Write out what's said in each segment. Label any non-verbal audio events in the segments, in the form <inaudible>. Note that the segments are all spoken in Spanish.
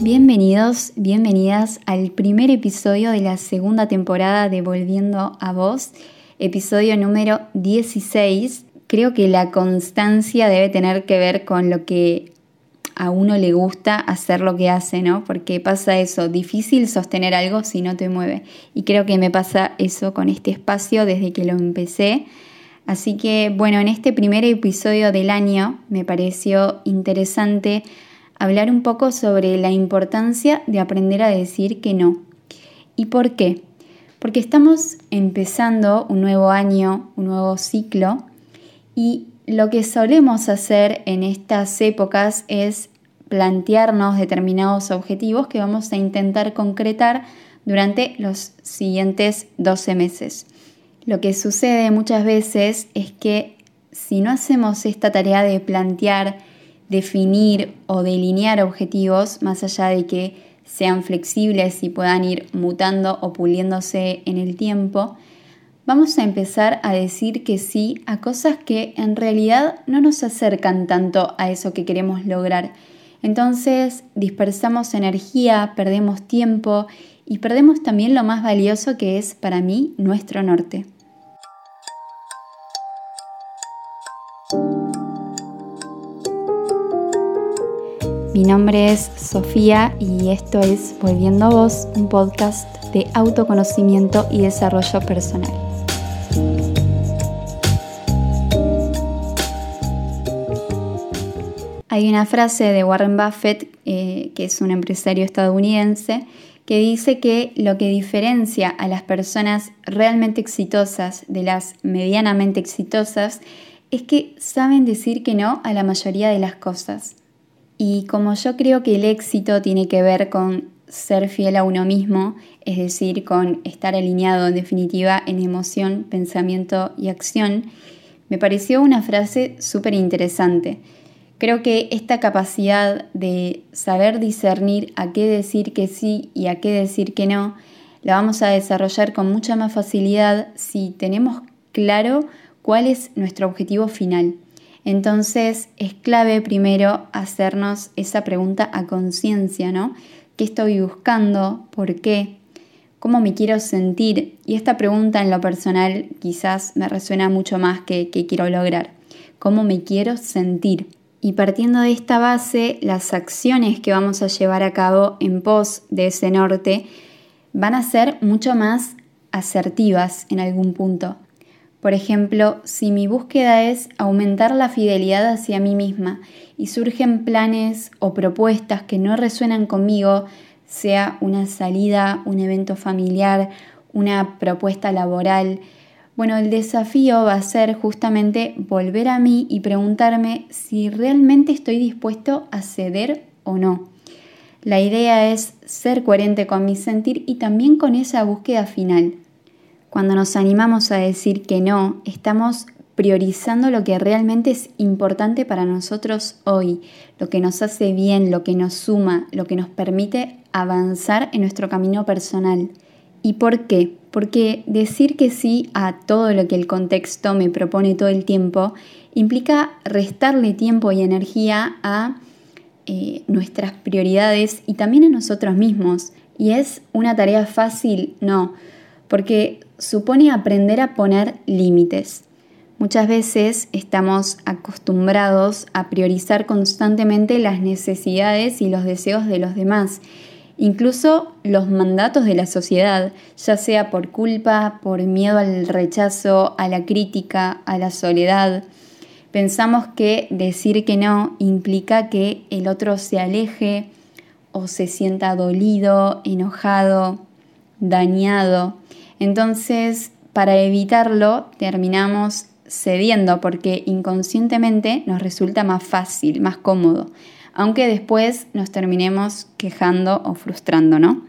Bienvenidos, bienvenidas al primer episodio de la segunda temporada de Volviendo a Vos, episodio número 16. Creo que la constancia debe tener que ver con lo que a uno le gusta hacer lo que hace, ¿no? Porque pasa eso, difícil sostener algo si no te mueve. Y creo que me pasa eso con este espacio desde que lo empecé. Así que bueno, en este primer episodio del año me pareció interesante hablar un poco sobre la importancia de aprender a decir que no. ¿Y por qué? Porque estamos empezando un nuevo año, un nuevo ciclo, y lo que solemos hacer en estas épocas es plantearnos determinados objetivos que vamos a intentar concretar durante los siguientes 12 meses. Lo que sucede muchas veces es que si no hacemos esta tarea de plantear definir o delinear objetivos más allá de que sean flexibles y puedan ir mutando o puliéndose en el tiempo, vamos a empezar a decir que sí a cosas que en realidad no nos acercan tanto a eso que queremos lograr. Entonces dispersamos energía, perdemos tiempo y perdemos también lo más valioso que es para mí nuestro norte. Mi nombre es Sofía y esto es Volviendo a Vos, un podcast de autoconocimiento y desarrollo personal. Hay una frase de Warren Buffett, eh, que es un empresario estadounidense, que dice que lo que diferencia a las personas realmente exitosas de las medianamente exitosas es que saben decir que no a la mayoría de las cosas. Y como yo creo que el éxito tiene que ver con ser fiel a uno mismo, es decir, con estar alineado en definitiva en emoción, pensamiento y acción, me pareció una frase súper interesante. Creo que esta capacidad de saber discernir a qué decir que sí y a qué decir que no, la vamos a desarrollar con mucha más facilidad si tenemos claro cuál es nuestro objetivo final. Entonces es clave primero hacernos esa pregunta a conciencia, ¿no? ¿Qué estoy buscando? ¿Por qué? ¿Cómo me quiero sentir? Y esta pregunta en lo personal quizás me resuena mucho más que qué quiero lograr. ¿Cómo me quiero sentir? Y partiendo de esta base, las acciones que vamos a llevar a cabo en pos de ese norte van a ser mucho más asertivas en algún punto. Por ejemplo, si mi búsqueda es aumentar la fidelidad hacia mí misma y surgen planes o propuestas que no resuenan conmigo, sea una salida, un evento familiar, una propuesta laboral, bueno, el desafío va a ser justamente volver a mí y preguntarme si realmente estoy dispuesto a ceder o no. La idea es ser coherente con mi sentir y también con esa búsqueda final. Cuando nos animamos a decir que no, estamos priorizando lo que realmente es importante para nosotros hoy, lo que nos hace bien, lo que nos suma, lo que nos permite avanzar en nuestro camino personal. ¿Y por qué? Porque decir que sí a todo lo que el contexto me propone todo el tiempo implica restarle tiempo y energía a eh, nuestras prioridades y también a nosotros mismos. ¿Y es una tarea fácil? No, porque supone aprender a poner límites. Muchas veces estamos acostumbrados a priorizar constantemente las necesidades y los deseos de los demás, incluso los mandatos de la sociedad, ya sea por culpa, por miedo al rechazo, a la crítica, a la soledad. Pensamos que decir que no implica que el otro se aleje o se sienta dolido, enojado, dañado. Entonces, para evitarlo, terminamos cediendo porque inconscientemente nos resulta más fácil, más cómodo, aunque después nos terminemos quejando o frustrando, ¿no?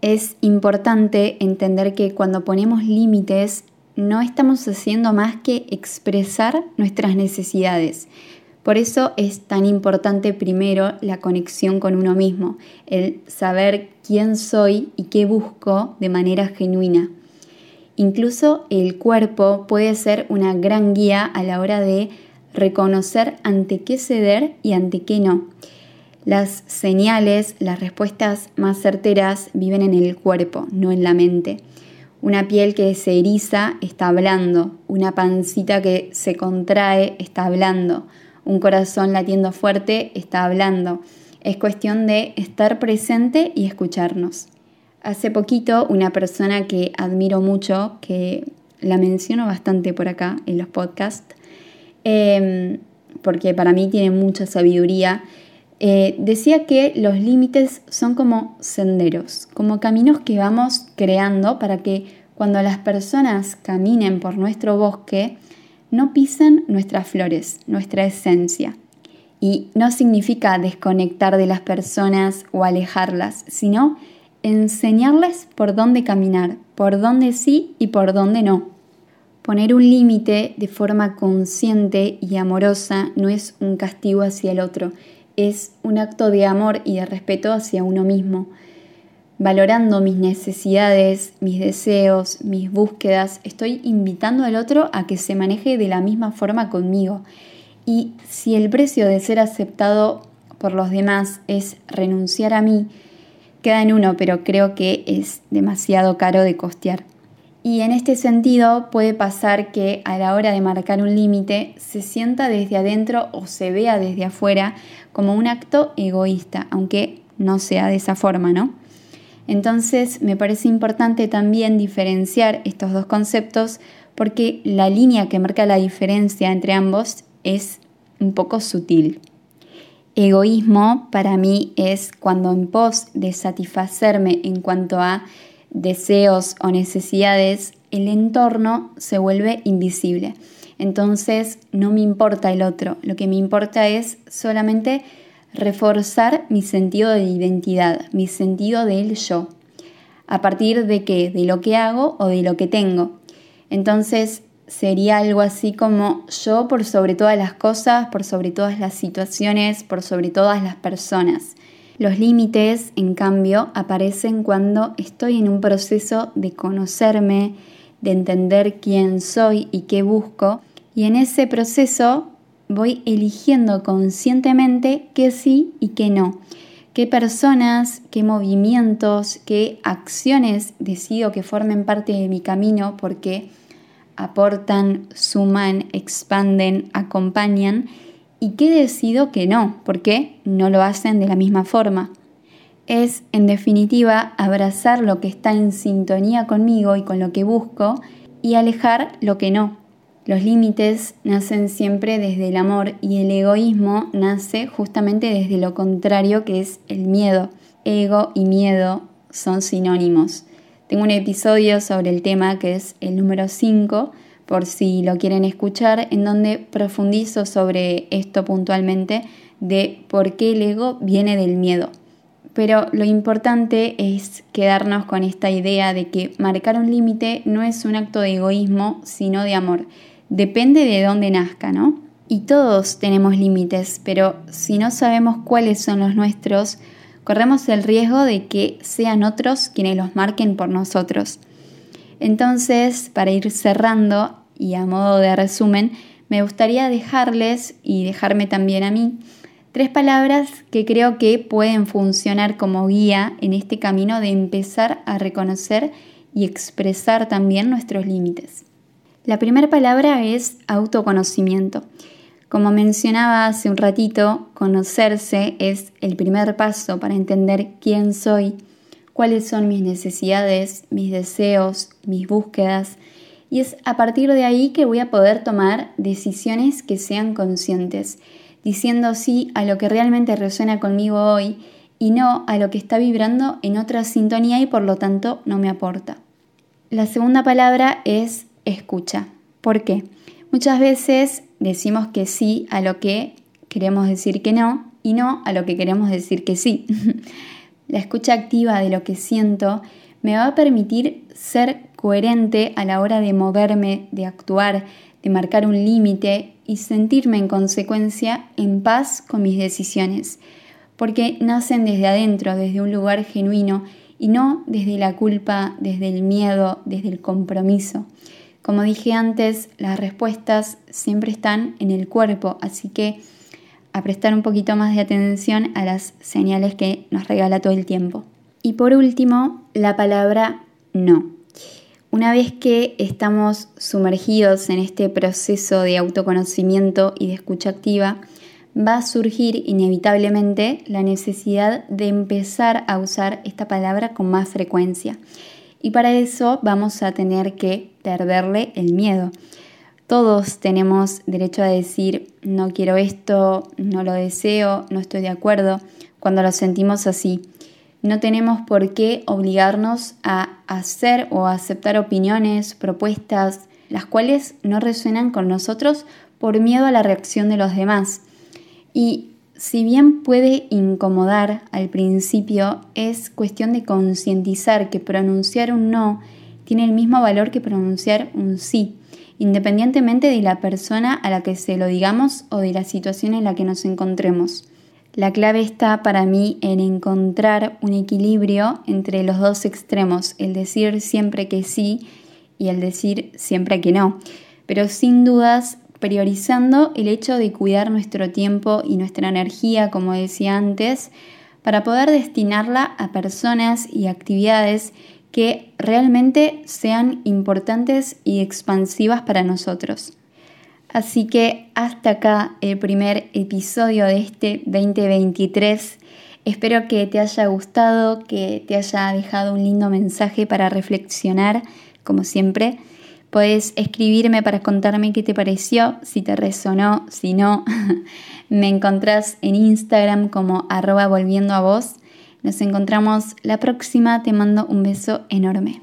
Es importante entender que cuando ponemos límites no estamos haciendo más que expresar nuestras necesidades, Por eso es tan importante primero la conexión con uno mismo, el saber quién soy y qué busco de manera genuina. Incluso el cuerpo puede ser una gran guía a la hora de reconocer ante qué ceder y ante qué no. Las señales, las respuestas más certeras viven en el cuerpo, no en la mente. Una piel que se eriza está hablando, una pancita que se contrae está hablando, un corazón latiendo fuerte está hablando. Es cuestión de estar presente y escucharnos. Hace poquito una persona que admiro mucho, que la menciono bastante por acá en los podcasts, em, porque para mí tiene mucha sabiduría, eh, decía que los límites son como senderos, como caminos que vamos creando para que cuando las personas caminen por nuestro bosque, no pisen nuestras flores, nuestra esencia. Y no significa desconectar de las personas o alejarlas, sino enseñarles por dónde caminar, por dónde sí y por dónde no. Poner un límite de forma consciente y amorosa no es un castigo hacia el otro, es un acto de amor y de respeto hacia uno mismo. Valorando mis necesidades, mis deseos, mis búsquedas, estoy invitando al otro a que se maneje de la misma forma conmigo. Y si el precio de ser aceptado por los demás es renunciar a mí, queda en uno, pero creo que es demasiado caro de costear. Y en este sentido puede pasar que a la hora de marcar un límite se sienta desde adentro o se vea desde afuera como un acto egoísta, aunque no sea de esa forma, ¿no? Entonces me parece importante también diferenciar estos dos conceptos porque la línea que marca la diferencia entre ambos es un poco sutil. Egoísmo para mí es cuando en pos de satisfacerme en cuanto a deseos o necesidades, el entorno se vuelve invisible. Entonces no me importa el otro, lo que me importa es solamente reforzar mi sentido de identidad, mi sentido del yo. ¿A partir de qué? ¿De lo que hago o de lo que tengo? Entonces sería algo así como yo por sobre todas las cosas, por sobre todas las situaciones, por sobre todas las personas. Los límites, en cambio, aparecen cuando estoy en un proceso de conocerme, de entender quién soy y qué busco, y en ese proceso voy eligiendo conscientemente qué sí y qué no, qué personas, qué movimientos, qué acciones decido que formen parte de mi camino porque aportan, suman, expanden, acompañan y qué decido que no, porque no lo hacen de la misma forma. Es, en definitiva, abrazar lo que está en sintonía conmigo y con lo que busco y alejar lo que no. Los límites nacen siempre desde el amor y el egoísmo nace justamente desde lo contrario que es el miedo. Ego y miedo son sinónimos. Tengo un episodio sobre el tema que es el número 5 por si lo quieren escuchar, en donde profundizo sobre esto puntualmente de por qué el ego viene del miedo. Pero lo importante es quedarnos con esta idea de que marcar un límite no es un acto de egoísmo, sino de amor. Depende de dónde nazca, ¿no? Y todos tenemos límites, pero si no sabemos cuáles son los nuestros, corremos el riesgo de que sean otros quienes los marquen por nosotros. Entonces, para ir cerrando y a modo de resumen, me gustaría dejarles y dejarme también a mí tres palabras que creo que pueden funcionar como guía en este camino de empezar a reconocer y expresar también nuestros límites. La primera palabra es autoconocimiento. Como mencionaba hace un ratito, conocerse es el primer paso para entender quién soy, cuáles son mis necesidades, mis deseos, mis búsquedas. Y es a partir de ahí que voy a poder tomar decisiones que sean conscientes, diciendo sí a lo que realmente resuena conmigo hoy y no a lo que está vibrando en otra sintonía y por lo tanto no me aporta. La segunda palabra es escucha. ¿Por qué? Muchas veces decimos que sí a lo que queremos decir que no y no a lo que queremos decir que sí. <laughs> La escucha activa de lo que siento me va a permitir ser coherente a la hora de moverme, de actuar, de marcar un límite y sentirme en consecuencia en paz con mis decisiones, porque nacen desde adentro, desde un lugar genuino y no desde la culpa, desde el miedo, desde el compromiso. Como dije antes, las respuestas siempre están en el cuerpo, así que a prestar un poquito más de atención a las señales que nos regala todo el tiempo. Y por último, la palabra no. Una vez que estamos sumergidos en este proceso de autoconocimiento y de escucha activa, va a surgir inevitablemente la necesidad de empezar a usar esta palabra con más frecuencia. Y para eso vamos a tener que perderle el miedo. Todos tenemos derecho a decir no quiero esto, no lo deseo, no estoy de acuerdo, cuando lo sentimos así. No tenemos por qué obligarnos a hacer o aceptar opiniones, propuestas, las cuales no resuenan con nosotros por miedo a la reacción de los demás. Y si bien puede incomodar al principio, es cuestión de concientizar que pronunciar un no tiene el mismo valor que pronunciar un sí, independientemente de la persona a la que se lo digamos o de la situación en la que nos encontremos. La clave está para mí en encontrar un equilibrio entre los dos extremos, el decir siempre que sí y el decir siempre que no. Pero sin dudas priorizando el hecho de cuidar nuestro tiempo y nuestra energía, como decía antes, para poder destinarla a personas y actividades que realmente sean importantes y expansivas para nosotros. Así que hasta acá el primer episodio de este 2023. Espero que te haya gustado, que te haya dejado un lindo mensaje para reflexionar, como siempre. Puedes escribirme para contarme qué te pareció, si te resonó, si no. <laughs> Me encontrás en Instagram como arroba volviendo a vos. Nos encontramos la próxima. Te mando un beso enorme.